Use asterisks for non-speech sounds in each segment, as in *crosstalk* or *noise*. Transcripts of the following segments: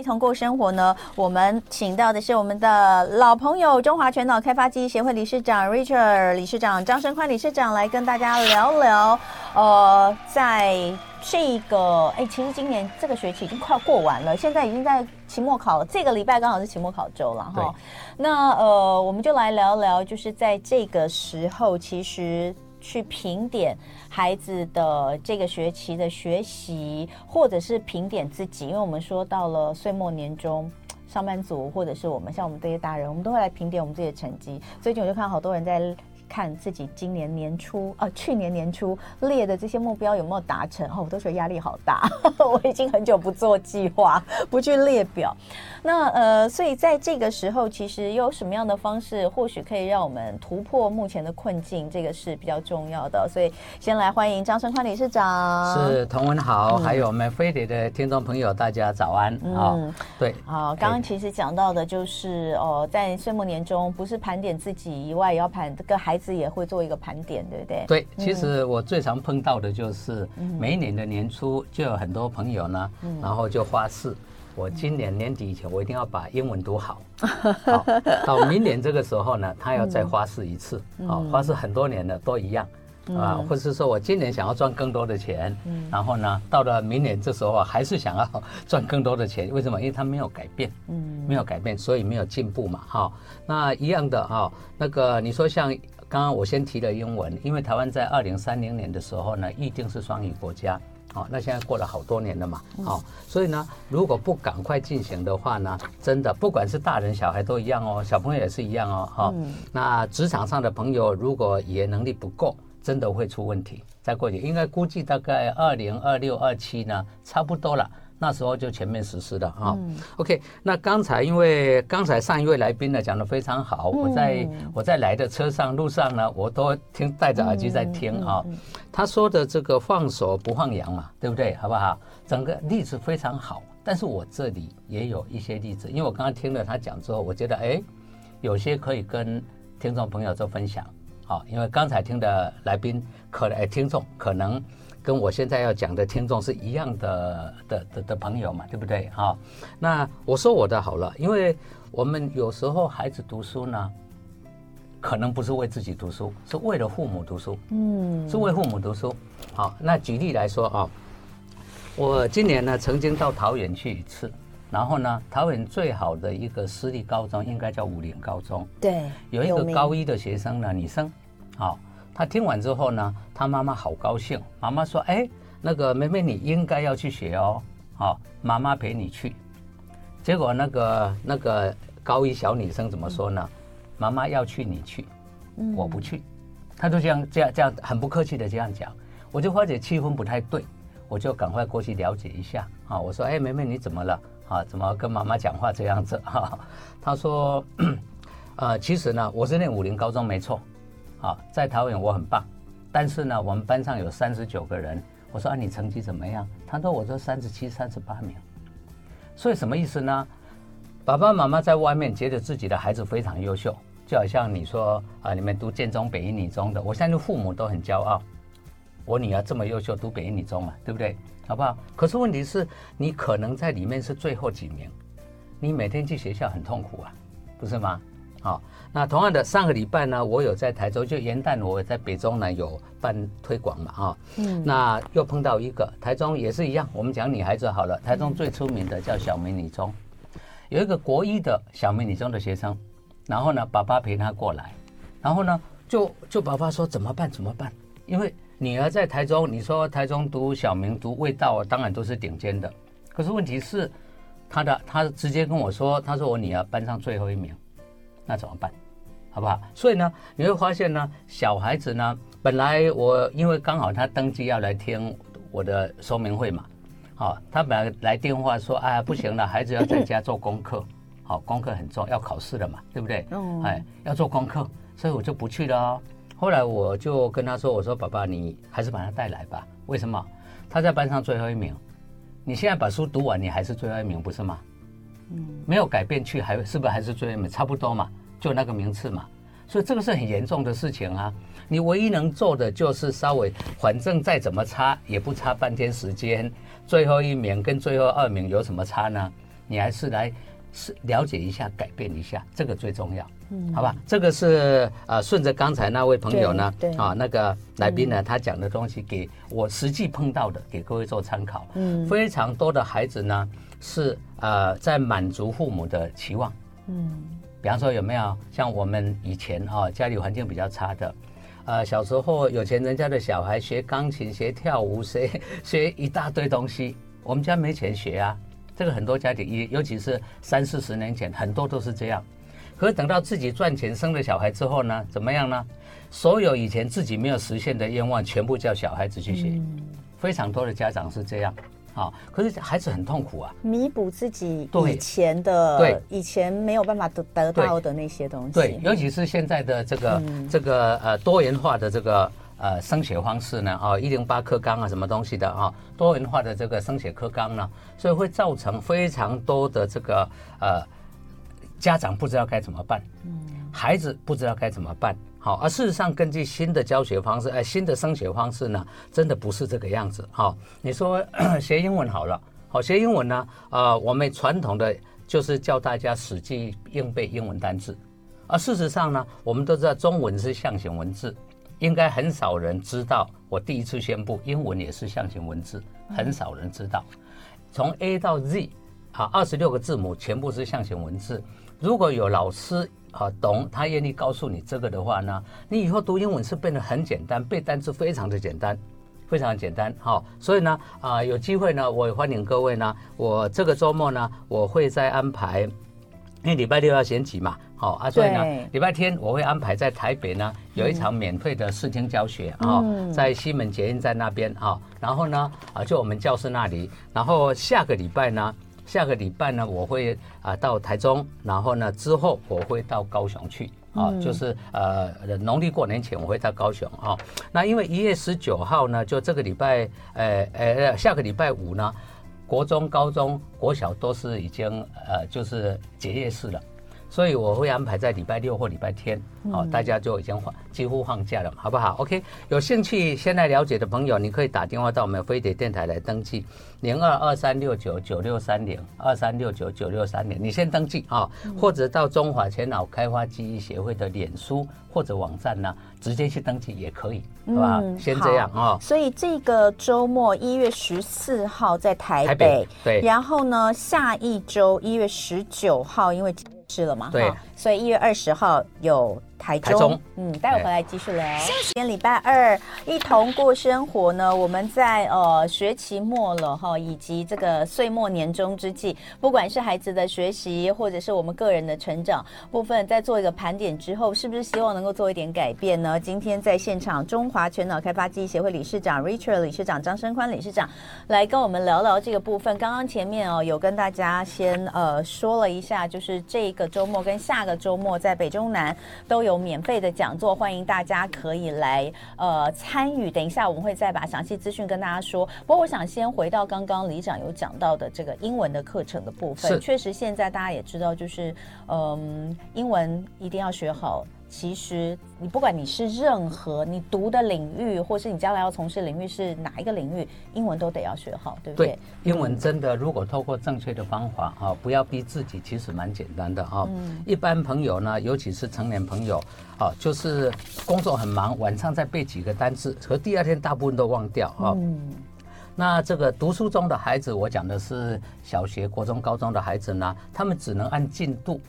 一同过生活呢，我们请到的是我们的老朋友中华全脑开发记忆协会理事长 Richard 理事长张生宽理事长来跟大家聊聊。呃，在这个哎，其实今年这个学期已经快要过完了，现在已经在期末考了，这个礼拜刚好是期末考周了哈。那呃，我们就来聊聊，就是在这个时候，其实。去评点孩子的这个学期的学习，或者是评点自己，因为我们说到了岁末年终，上班族或者是我们像我们这些大人，我们都会来评点我们自己的成绩。最近我就看到好多人在。看自己今年年初啊，去年年初列的这些目标有没有达成？哦，我都觉得压力好大。*laughs* 我已经很久不做计划，不去列表。那呃，所以在这个时候，其实有什么样的方式，或许可以让我们突破目前的困境，这个是比较重要的。所以先来欢迎张生宽理事长。是同文好，嗯、还有我们飞碟的听众朋友，大家早安。嗯，哦、对。好，刚刚其实讲到的就是哦，在岁末年终，不是盘点自己以外，也要盘这个孩子。自也会做一个盘点，对不对？对，其实我最常碰到的就是每一年的年初就有很多朋友呢，然后就发誓，我今年年底以前我一定要把英文读好，*laughs* 好，到明年这个时候呢，他要再发誓一次，好，发誓很多年了都一样。啊，或者是说我今年想要赚更多的钱，嗯，然后呢，到了明年这时候还是想要赚更多的钱，为什么？因为他没有改变，嗯，没有改变，所以没有进步嘛，哈。那一样的哈，那个你说像刚刚我先提了英文，因为台湾在二零三零年的时候呢，预定是双语国家，好，那现在过了好多年了嘛，好，所以呢，如果不赶快进行的话呢，真的不管是大人小孩都一样哦，小朋友也是一样哦，哈。那职场上的朋友如果语言能力不够，真的会出问题。再过去应该估计大概二零二六二七呢，差不多了。那时候就全面实施了啊。嗯、OK，那刚才因为刚才上一位来宾呢讲的非常好，嗯、我在我在来的车上路上呢，我都听戴着耳机在听啊。嗯嗯嗯、他说的这个放手不放羊嘛，对不对？好不好？整个例子非常好。但是我这里也有一些例子，因为我刚刚听了他讲之后，我觉得哎，有些可以跟听众朋友做分享。好，因为刚才听的来宾可能，听众可能跟我现在要讲的听众是一样的的的的朋友嘛，对不对？好，那我说我的好了，因为我们有时候孩子读书呢，可能不是为自己读书，是为了父母读书，嗯，是为父母读书。好，那举例来说啊，我今年呢曾经到桃园去一次。然后呢，桃园最好的一个私立高中应该叫武林高中。对，有一个高一的学生呢，女生，好，她听完之后呢，他妈妈好高兴。妈妈说：“哎，那个妹妹你应该要去学哦，好，妈妈陪你去。”结果那个那个高一小女生怎么说呢？妈妈要去你去，我不去。她就这样这样这样很不客气的这样讲，我就发觉气氛不太对，我就赶快过去了解一下。啊，我说：“哎，妹妹你怎么了？”啊，怎么跟妈妈讲话这样子？哈、啊，他说，*coughs* 呃，其实呢，我是念武林高中没错，啊，在桃园我很棒，但是呢，我们班上有三十九个人。我说啊，你成绩怎么样？他说我说三十七、三十八名。所以什么意思呢？爸爸妈妈在外面觉得自己的孩子非常优秀，就好像你说啊，你们读建中、北一女中的，我相信父母都很骄傲。我女儿这么优秀，读北一女中嘛，对不对？好不好？可是问题是，你可能在里面是最后几名，你每天去学校很痛苦啊，不是吗？好，那同样的，上个礼拜呢，我有在台州，就元旦我在北中南有办推广嘛，啊，嗯，那又碰到一个台中也是一样，我们讲女孩子好了，台中最出名的叫小美女中，有一个国一的小美女中的学生，然后呢，爸爸陪她过来，然后呢，就就爸爸说怎么办？怎么办？因为。女儿在台中，你说台中读小明读味道，当然都是顶尖的。可是问题是，他的他直接跟我说，他说我女儿班上最后一名，那怎么办？好不好？所以呢，你会发现呢，小孩子呢，本来我因为刚好他登记要来听我的说明会嘛，好，他本来来电话说，哎，不行了，孩子要在家做功课，*coughs* 好，功课很重要，要考试了嘛，对不对？哎，要做功课，所以我就不去了哦。后来我就跟他说：“我说爸爸，你还是把他带来吧。为什么？他在班上最后一名，你现在把书读完，你还是最后一名，不是吗？嗯，没有改变去，还是不是还是最后一名？差不多嘛，就那个名次嘛。所以这个是很严重的事情啊。你唯一能做的就是稍微，反正再怎么差也不差半天时间。最后一名跟最后二名有什么差呢？你还是来是了解一下，改变一下，这个最重要。嗯，好吧，这个是呃，顺着刚才那位朋友呢，对，对啊，那个来宾呢，嗯、他讲的东西给我实际碰到的，给各位做参考。嗯，非常多的孩子呢是呃在满足父母的期望。嗯，比方说有没有像我们以前啊家里环境比较差的，呃小时候有钱人家的小孩学钢琴、学跳舞、学 *laughs* 学一大堆东西，我们家没钱学啊。这个很多家庭，尤其是三四十年前，很多都是这样。可是等到自己赚钱生了小孩之后呢，怎么样呢？所有以前自己没有实现的愿望，全部叫小孩子去学。嗯、非常多的家长是这样，啊，可是孩子很痛苦啊。弥补自己以前的，对，以前没有办法得得到的那些东西。对，尤其是现在的这个、嗯、这个呃多元化的这个呃升学方式呢，啊，一零八课纲啊，什么东西的啊，多元化的这个升学课纲呢，所以会造成非常多的这个呃。家长不知道该怎么办，嗯孩子不知道该怎么办。好，而事实上，根据新的教学方式，哎，新的升学方式呢，真的不是这个样子。好，你说 *coughs* 学英文好了，好学英文呢，呃，我们传统的就是教大家死记硬背英文单字，而事实上呢，我们都知道中文是象形文字，应该很少人知道。我第一次宣布，英文也是象形文字，很少人知道。从 A 到 Z，好，二十六个字母全部是象形文字。如果有老师啊懂，他愿意告诉你这个的话呢，你以后读英文是变得很简单，背单词非常的简单，非常的简单。好，所以呢啊有机会呢，我也欢迎各位呢，我这个周末呢，我会再安排，因为礼拜六要选举嘛，好啊，所以呢礼拜天我会安排在台北呢有一场免费的视听教学啊，在西门捷运站那边啊，然后呢啊就我们教室那里，然后下个礼拜呢。下个礼拜呢，我会啊到台中，然后呢之后我会到高雄去啊，就是呃农历过年前我会到高雄啊。那因为一月十九号呢，就这个礼拜，呃呃下个礼拜五呢，国中、高中、国小都是已经呃就是结业式了。所以我会安排在礼拜六或礼拜天，好，大家就已经放几乎放假了，好不好？OK，有兴趣先来了解的朋友，你可以打电话到我们飞碟电台来登记，零二二三六九九六三零二三六九九六三零，你先登记啊，或者到中华前脑开发记忆协会的脸书或者网站呢，直接去登记也可以，好吧？先这样啊。所以这个周末一月十四号在台北，台北，对，然后呢，下一周一月十九号，因为。是了嘛？对，所以一月二十号有。台中，台中嗯，待会回来继续聊。今天礼拜二，一同过生活呢。我们在呃学期末了哈，以及这个岁末年终之际，不管是孩子的学习，或者是我们个人的成长部分，在做一个盘点之后，是不是希望能够做一点改变呢？今天在现场，中华全脑开发记忆协会理事长 Richard 理事长张生宽理事长来跟我们聊聊这个部分。刚刚前面哦，有跟大家先呃说了一下，就是这个周末跟下个周末在北中南都有。有免费的讲座，欢迎大家可以来呃参与。等一下我们会再把详细资讯跟大家说。不过我想先回到刚刚李长有讲到的这个英文的课程的部分。确实现在大家也知道，就是嗯，英文一定要学好。其实你不管你是任何你读的领域，或是你将来要从事领域是哪一个领域，英文都得要学好，对不对？对，英文真的如果透过正确的方法啊，不要逼自己，其实蛮简单的啊。嗯。一般朋友呢，尤其是成年朋友啊，就是工作很忙，晚上再背几个单词，和第二天大部分都忘掉啊。嗯。那这个读书中的孩子，我讲的是小学、国中、高中的孩子呢，他们只能按进度。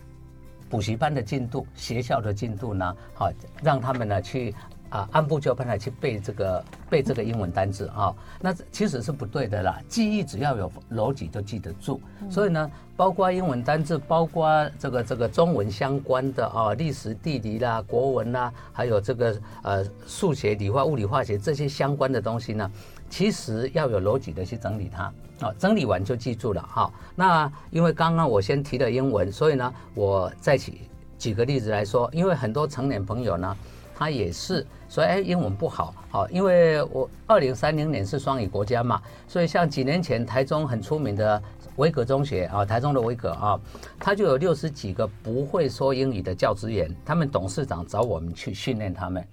补习班的进度，学校的进度呢？好，让他们呢去啊按部就班的去背这个背这个英文单词啊。那其实是不对的啦，记忆只要有逻辑就记得住。所以呢，包括英文单字，包括这个这个中文相关的啊，历史、地理啦、国文啦，还有这个呃数学、理化、物理、化学这些相关的东西呢。其实要有逻辑的去整理它，啊，整理完就记住了哈。那因为刚刚我先提了英文，所以呢，我再举举个例子来说，因为很多成年朋友呢，他也是说，哎，英文不好，好，因为我二零三零年是双语国家嘛，所以像几年前台中很出名的维格中学啊，台中的维格啊，他就有六十几个不会说英语的教职员，他们董事长找我们去训练他们，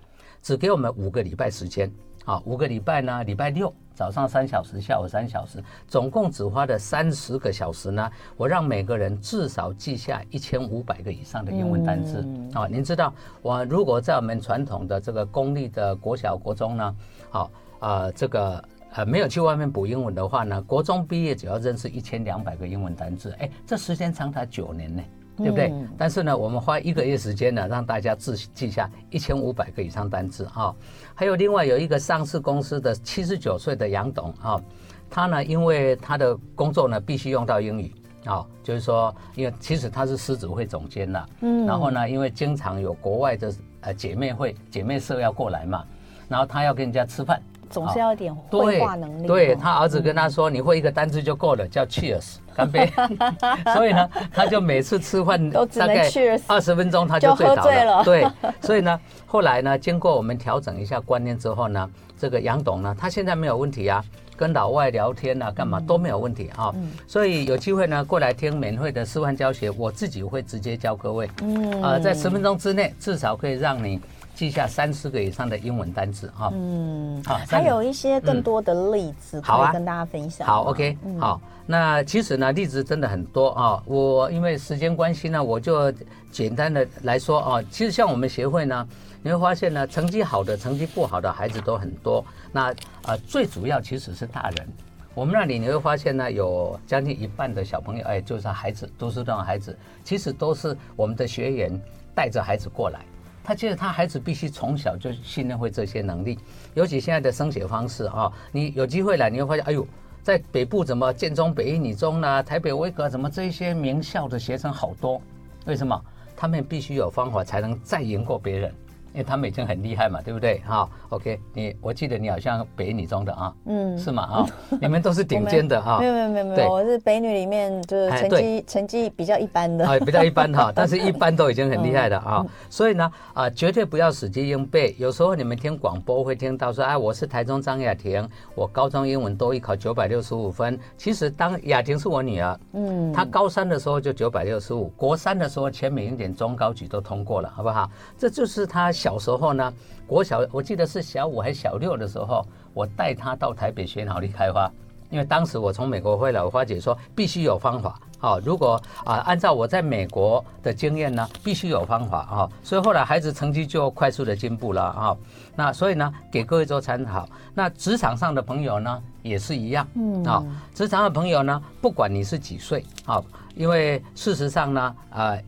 只给我们五个礼拜时间。啊，五个礼拜呢，礼拜六早上三小时，下午三小时，总共只花了三十个小时呢。我让每个人至少记下一千五百个以上的英文单字。啊，您知道，我如果在我们传统的这个公立的国小、国中呢，好，呃，这个呃没有去外面补英文的话呢，国中毕业只要认识一千两百个英文单字，哎，这时间长达九年呢。对不对？嗯、但是呢，我们花一个月时间呢，让大家自记下一千五百个以上单字啊。还有另外有一个上市公司的七十九岁的杨董啊，他呢，因为他的工作呢必须用到英语啊，就是说，因为其实他是狮子会总监了，嗯，然后呢，因为经常有国外的呃姐妹会、姐妹社要过来嘛，然后他要跟人家吃饭。总是要点绘画能力。对，对他儿子跟他说：“你会一个单字就够了，叫 Cheers，干杯。*laughs* ”所以呢，他就每次吃饭大概二十分钟他就醉倒了。对，所以呢，后来呢，经过我们调整一下观念之后呢，这个杨董呢，他现在没有问题啊，跟老外聊天啊，干嘛都没有问题啊。所以有机会呢，过来听免费的示范教学，我自己会直接教各位。嗯。啊，在十分钟之内，至少可以让你。记下三十个以上的英文单词哈，嗯，好，还有一些更多的例子可以跟大家分享。好，OK，好，那其实呢，例子真的很多啊。我因为时间关系呢，我就简单的来说啊。其实像我们协会呢，你会发现呢，成绩好的、成绩不好的孩子都很多。那啊，最主要其实是大人。我们那里你会发现呢，有将近一半的小朋友，哎，就是孩子，都是这种孩子，其实都是我们的学员带着孩子过来。他觉得他孩子必须从小就训练会这些能力，尤其现在的升学方式啊，你有机会了，你会发现，哎呦，在北部怎么建中、北一女中呢？台北威格怎么这些名校的学生好多？为什么？他们必须有方法才能再赢过别人。因为他们已经很厉害嘛，对不对？哈，OK，你我记得你好像北女中的啊，嗯，是吗？啊，你们都是顶尖的 *laughs* 哈。没有没有没有没有，我是北女里面就是成绩成绩比较一般的。啊，比较一般哈，*laughs* 但是一般都已经很厉害的啊。所以呢，啊，绝对不要死记硬背。有时候你们听广播会听到说，哎，我是台中张雅婷，我高中英文多一考九百六十五分。其实当雅婷是我女儿，嗯，她高三的时候就九百六十五，国三的时候全美英检中高举都通过了，好不好？这就是她小。时候呢，国小我记得是小五还是小六的时候，我带他到台北学脑力开发，因为当时我从美国回来，我发觉说必须有方法啊。如果啊按照我在美国的经验呢，必须有方法啊。所以后来孩子成绩就快速的进步了啊。那所以呢，给各位做参考。那职场上的朋友呢，也是一样，嗯啊，职场的朋友呢，不管你是几岁啊，因为事实上呢，啊。呃，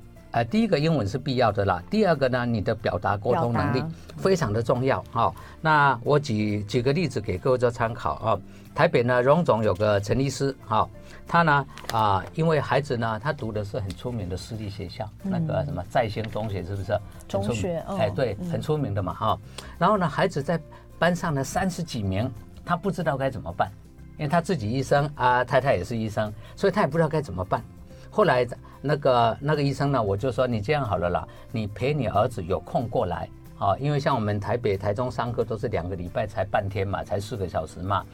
第一个英文是必要的啦。第二个呢，你的表达沟通能力非常的重要哈、哦。那我举举个例子给各位做参考啊、哦。台北呢，荣总有个陈医师哈，他呢啊、呃，因为孩子呢，他读的是很出名的私立学校，嗯、那个什么在兴中学是不是？中学哦。哎，对，很出名的嘛哈、嗯。然后呢，孩子在班上呢三十几名，他不知道该怎么办，因为他自己医生啊，太太也是医生，所以他也不知道该怎么办。后来那个那个医生呢，我就说你这样好了啦，你陪你儿子有空过来啊，因为像我们台北、台中上课都是两个礼拜才半天嘛，才四个小时嘛，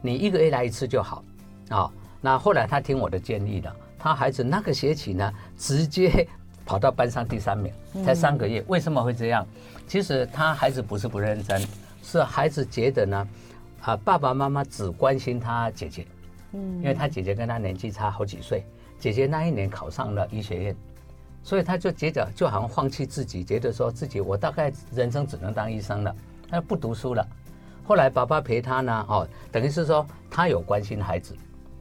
你一个月来一次就好啊。那后来他听我的建议了，他孩子那个学期呢，直接跑到班上第三名，才三个月。为什么会这样？其实他孩子不是不认真，是孩子觉得呢，啊爸爸妈妈只关心他姐姐，嗯，因为他姐姐跟他年纪差好几岁。姐姐那一年考上了医学院，所以他就觉得就好像放弃自己，觉得说自己我大概人生只能当医生了，他不读书了。后来爸爸陪他呢，哦，等于是说他有关心孩子，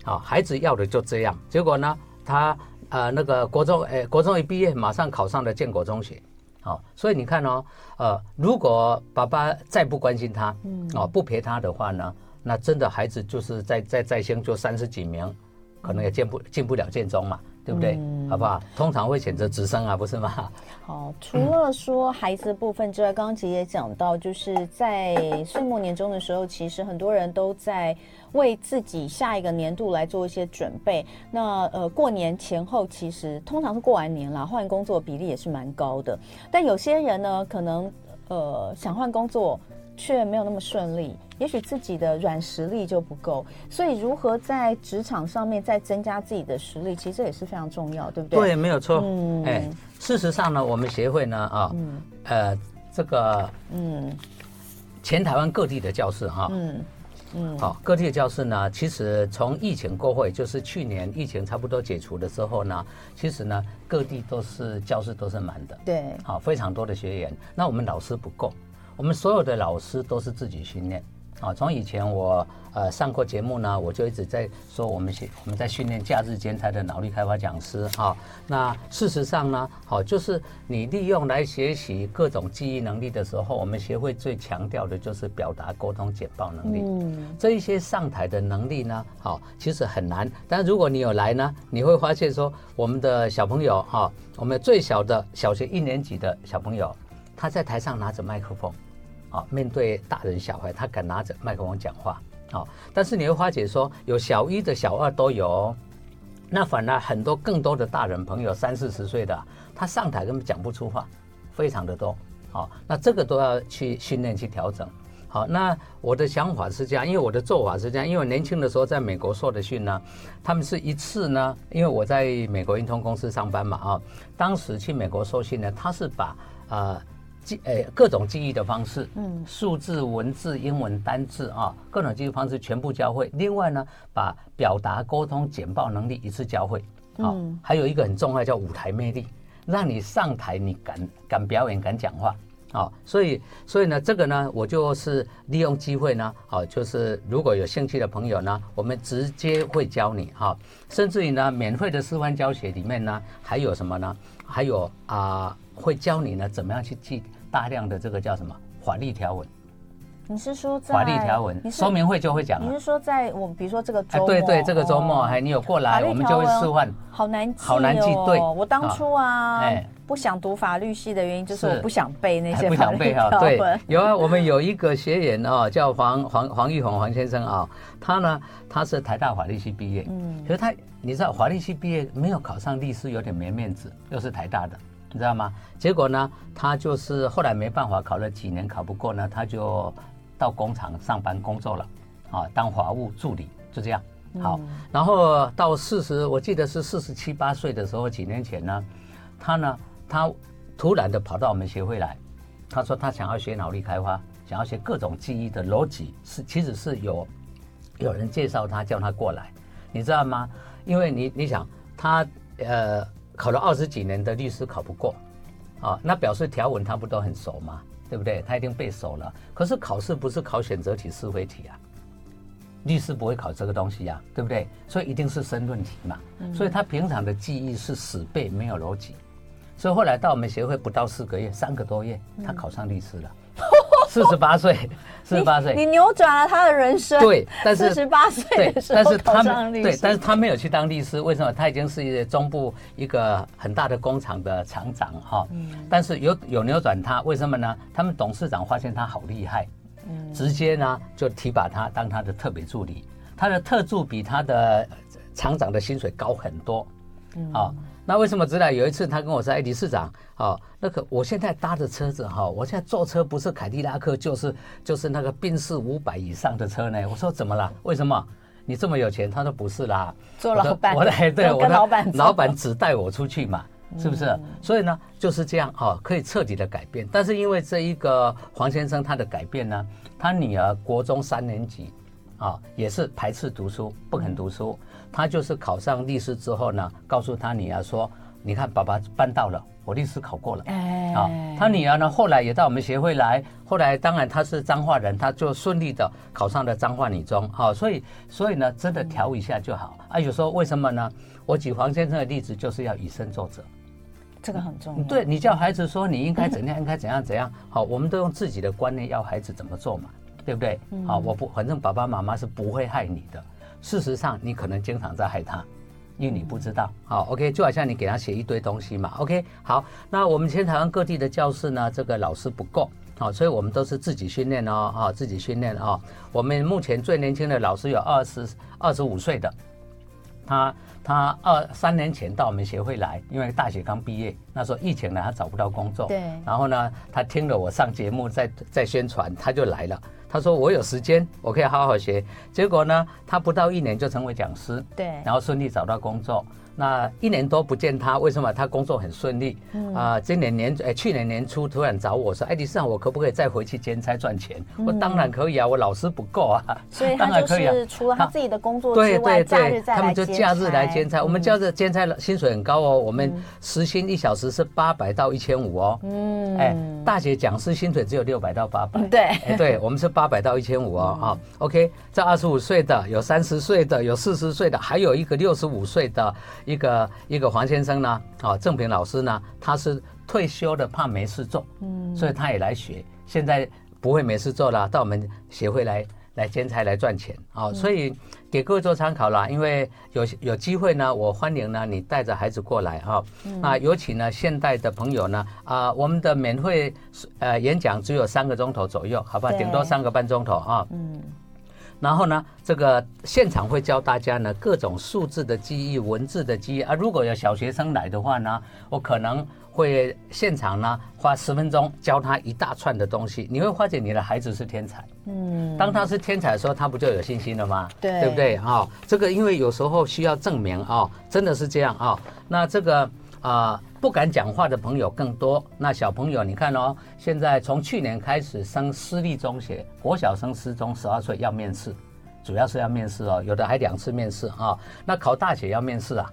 啊，孩子要的就这样。结果呢，他呃那个国中，诶，国中一毕业马上考上了建国中学，好，所以你看哦，呃，如果爸爸再不关心他，哦，不陪他的话呢，那真的孩子就是在在在兴就三十几名。可能也进不进不了建中嘛，对不对？嗯、好不好？通常会选择直升啊，不是吗？*laughs* 好，除了说孩子的部分之外，刚刚姐也讲到，就是在岁末年终的时候，其实很多人都在为自己下一个年度来做一些准备。那呃，过年前后，其实通常是过完年啦，换工作比例也是蛮高的。但有些人呢，可能呃想换工作。却没有那么顺利，也许自己的软实力就不够，所以如何在职场上面再增加自己的实力，其实这也是非常重要，对不对？对，没有错。嗯，哎，事实上呢，我们协会呢，啊，嗯，呃，这个，嗯，前台湾各地的教室哈，嗯，嗯，好，各地的教室呢，其实从疫情过后，也就是去年疫情差不多解除的时候呢，其实呢，各地都是教室都是满的。对，好，非常多的学员。那我们老师不够，我们所有的老师都是自己训练。啊，从以前我呃上过节目呢，我就一直在说我们训我们在训练假日兼差的脑力开发讲师哈。那事实上呢，好就是你利用来学习各种记忆能力的时候，我们协会最强调的就是表达、沟通、简报能力。嗯，这一些上台的能力呢，好其实很难。但如果你有来呢，你会发现说我们的小朋友哈，我们最小的小学一年级的小朋友，他在台上拿着麦克风。啊，面对大人小孩，他敢拿着麦克风讲话，好，但是你会发觉说，有小一的小二都有，那反而很多更多的大人朋友三四十岁的，他上台根本讲不出话，非常的多，好，那这个都要去训练去调整，好，那我的想法是这样，因为我的做法是这样，因为我年轻的时候在美国受的训呢，他们是一次呢，因为我在美国运通公司上班嘛，啊，当时去美国受训呢，他是把呃。记诶，各种记忆的方式，嗯，数字、文字、英文单字啊，各种记忆方式全部教会。另外呢，把表达、沟通、简报能力一次教会。好，还有一个很重要叫舞台魅力，让你上台你敢敢表演、敢讲话。好，所以所以呢，这个呢，我就是利用机会呢，好，就是如果有兴趣的朋友呢，我们直接会教你哈，甚至于呢，免费的示范教学里面呢，还有什么呢？还有啊。会教你呢，怎么样去记大量的这个叫什么法律条文？你是说在法律条文说明会就会讲？你是说在我们比如说这个周末？哎，对对，这个周末，哎，你有过来，我们就会示范。好难记，好难记。对，我当初啊，哎，不想读法律系的原因就是我不想背那些。不想背哈，对，有啊，我们有一个学员啊，叫黄黄黄玉红黄先生啊，他呢，他是台大法律系毕业，嗯，可是他你知道法律系毕业没有考上律师，有点没面子，又是台大的。你知道吗？结果呢，他就是后来没办法，考了几年考不过呢，他就到工厂上班工作了，啊，当法务助理，就这样。好，然后到四十，我记得是四十七八岁的时候，几年前呢，他呢，他突然的跑到我们协会来，他说他想要学脑力开发，想要学各种记忆的逻辑，是其实是有有人介绍他叫他过来，你知道吗？因为你你想他呃。考了二十几年的律师考不过，啊，那表示条文他不都很熟吗？对不对？他一定背熟了。可是考试不是考选择题、是非题啊，律师不会考这个东西呀，对不对？所以一定是申论题嘛。所以他平常的记忆是死背，没有逻辑。所以后来到我们协会不到四个月，三个多月，他考上律师了。*laughs* 四十八岁，四十八岁，你扭转了他的人生。对，但是四十八岁的时候考上律师。对，但是他没有去当律师，为什么？他已经是一个中部一个很大的工厂的厂长哈。嗯。但是有有扭转他，为什么呢？他们董事长发现他好厉害，嗯，直接呢就提拔他当他的特别助理，他的特助比他的厂长的薪水高很多，嗯。啊。那为什么知道？有一次他跟我说：“哎，理事长，哦，那个我现在搭的车子哈，我现在坐车不是凯迪拉克，就是就是那个宾士五百以上的车呢。”我说：“怎么了？为什么你这么有钱？”他说：“不是啦，做老板，我来对，我的老板老板只带我出去嘛，是不是？所以呢就是这样哈，可以彻底的改变。但是因为这一个黄先生他的改变呢，他女儿国中三年级啊，也是排斥读书，不肯读书。”他就是考上律师之后呢，告诉他女儿说：“你看，爸爸办到了，我律师考过了。”哎，啊，他女儿呢，后来也到我们协会来。后来当然他是彰化人，他就顺利的考上了彰化女中。好，所以所以呢，真的调一下就好。啊，有时候为什么呢？我举黄先生的例子，就是要以身作则，这个很重要。对，你叫孩子说你应该怎样，*laughs* 应该怎样怎样。好，我们都用自己的观念要孩子怎么做嘛，对不对？好，我不，反正爸爸妈妈是不会害你的。事实上，你可能经常在害他，因为你不知道。好，OK，就好像你给他写一堆东西嘛。OK，好，那我们现在台湾各地的教室呢，这个老师不够，好，所以我们都是自己训练哦，啊，自己训练哦。我们目前最年轻的老师有二十二十五岁的，他他二三年前到我们协会来，因为大学刚毕业，那时候疫情呢，他找不到工作。对。然后呢，他听了我上节目在在宣传，他就来了。他说：“我有时间，我可以好好学。”结果呢，他不到一年就成为讲师，对，然后顺利找到工作。那一年多不见他，为什么？他工作很顺利。嗯啊，今年年哎，去年年初突然找我说：“哎，李市长，我可不可以再回去兼差赚钱？”我当然可以啊，我老师不够啊。所以他就是除了他自己的工作之外，假日再来兼差。他们就假日来兼差。我们假日兼差薪水很高哦，我们时薪一小时是八百到一千五哦。嗯，哎，大学讲师薪水只有六百到八百。对，哎，对我们是八百到一千五哦。啊，OK，这二十五岁的，有三十岁的，有四十岁的，还有一个六十五岁的一个一个黄先生呢。啊，郑平老师呢，他是退休的，怕没事做，嗯，所以他也来学。现在不会没事做了，到我们协会来来兼差来赚钱啊。所以给各位做参考啦，因为有有机会呢，我欢迎呢你带着孩子过来哈。那尤其呢，现代的朋友呢，啊，我们的免费呃演讲只有三个钟头左右，好不好？顶多三个半钟头啊。嗯。然后呢，这个现场会教大家呢各种数字的记忆、文字的记忆啊。如果有小学生来的话呢，我可能会现场呢花十分钟教他一大串的东西。你会发现你的孩子是天才，嗯，当他是天才的时候，他不就有信心了吗？对，对不对？啊、哦，这个因为有时候需要证明啊、哦，真的是这样啊、哦。那这个啊。不敢讲话的朋友更多。那小朋友，你看哦，现在从去年开始升私立中学，国小升私中，十二岁要面试，主要是要面试哦，有的还两次面试啊。那考大学要面试啊，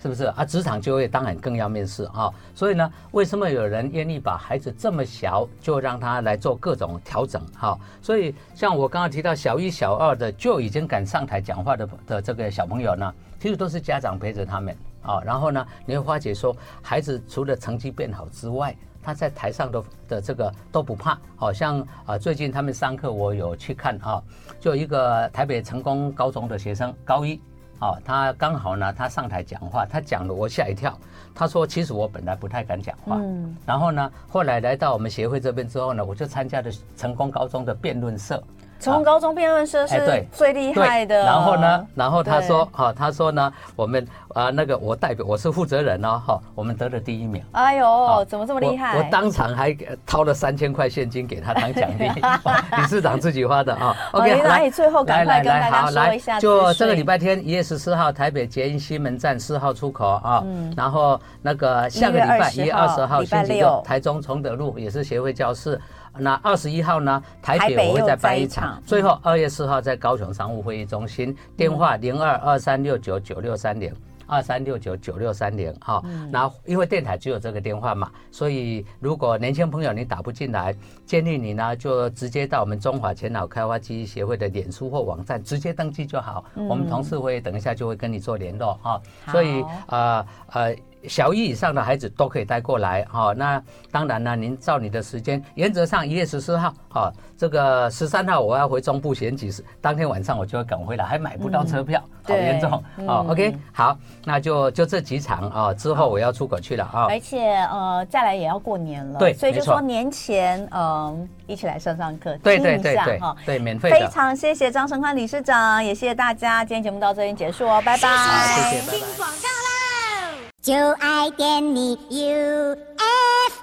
是不是啊？职场就业当然更要面试啊。所以呢，为什么有人愿意把孩子这么小就让他来做各种调整？哈，所以像我刚刚提到小一、小二的就已经敢上台讲话的的这个小朋友呢，其实都是家长陪着他们。啊，然后呢，你会发觉说，孩子除了成绩变好之外，他在台上的的这个都不怕。好像啊，最近他们上课我有去看啊，就一个台北成功高中的学生，高一，啊，他刚好呢，他上台讲话，他讲了我吓一跳。他说，其实我本来不太敢讲话，嗯，然后呢，后来来到我们协会这边之后呢，我就参加了成功高中的辩论社。成高中辩论社是最厉害的。然后呢，然后他说，哈，他说呢，我们啊，那个我代表我是负责人哦，哈，我们得了第一名。哎呦，怎么这么厉害？我当场还掏了三千块现金给他当奖励，*laughs* 理事长自己花的啊。OK，来，最后赶快跟大家说一下，就这个礼拜天一月十四号，台北捷运西门站四号出口啊。嗯。然后那个下个礼拜一月二十号星期六，台中崇德路也是协会教室。那二十一号呢，台北我会再办一场。最后二月四号在高雄商务会议中心，电话零二二三六九九六三零二三六九九六三零哈。那因为电台只有这个电话嘛，所以如果年轻朋友你打不进来，建议你呢就直接到我们中华前脑开发记忆协会的脸书或网站直接登记就好。我们同事会等一下就会跟你做联络哈。所以啊呃。小一以上的孩子都可以带过来，哈，那当然呢，您照你的时间，原则上一月十四号，哈，这个十三号我要回中部选举，当天晚上我就要赶回来，还买不到车票，好严重，哦，OK，好，那就就这几场啊，之后我要出国去了啊，而且呃，再来也要过年了，对，所以就说年前嗯，一起来上上课，对对对对，哈，对，免费的，非常谢谢张成宽理事长，也谢谢大家，今天节目到这边结束哦，拜拜，好，谢谢，拜拜。就爱点你 UFO。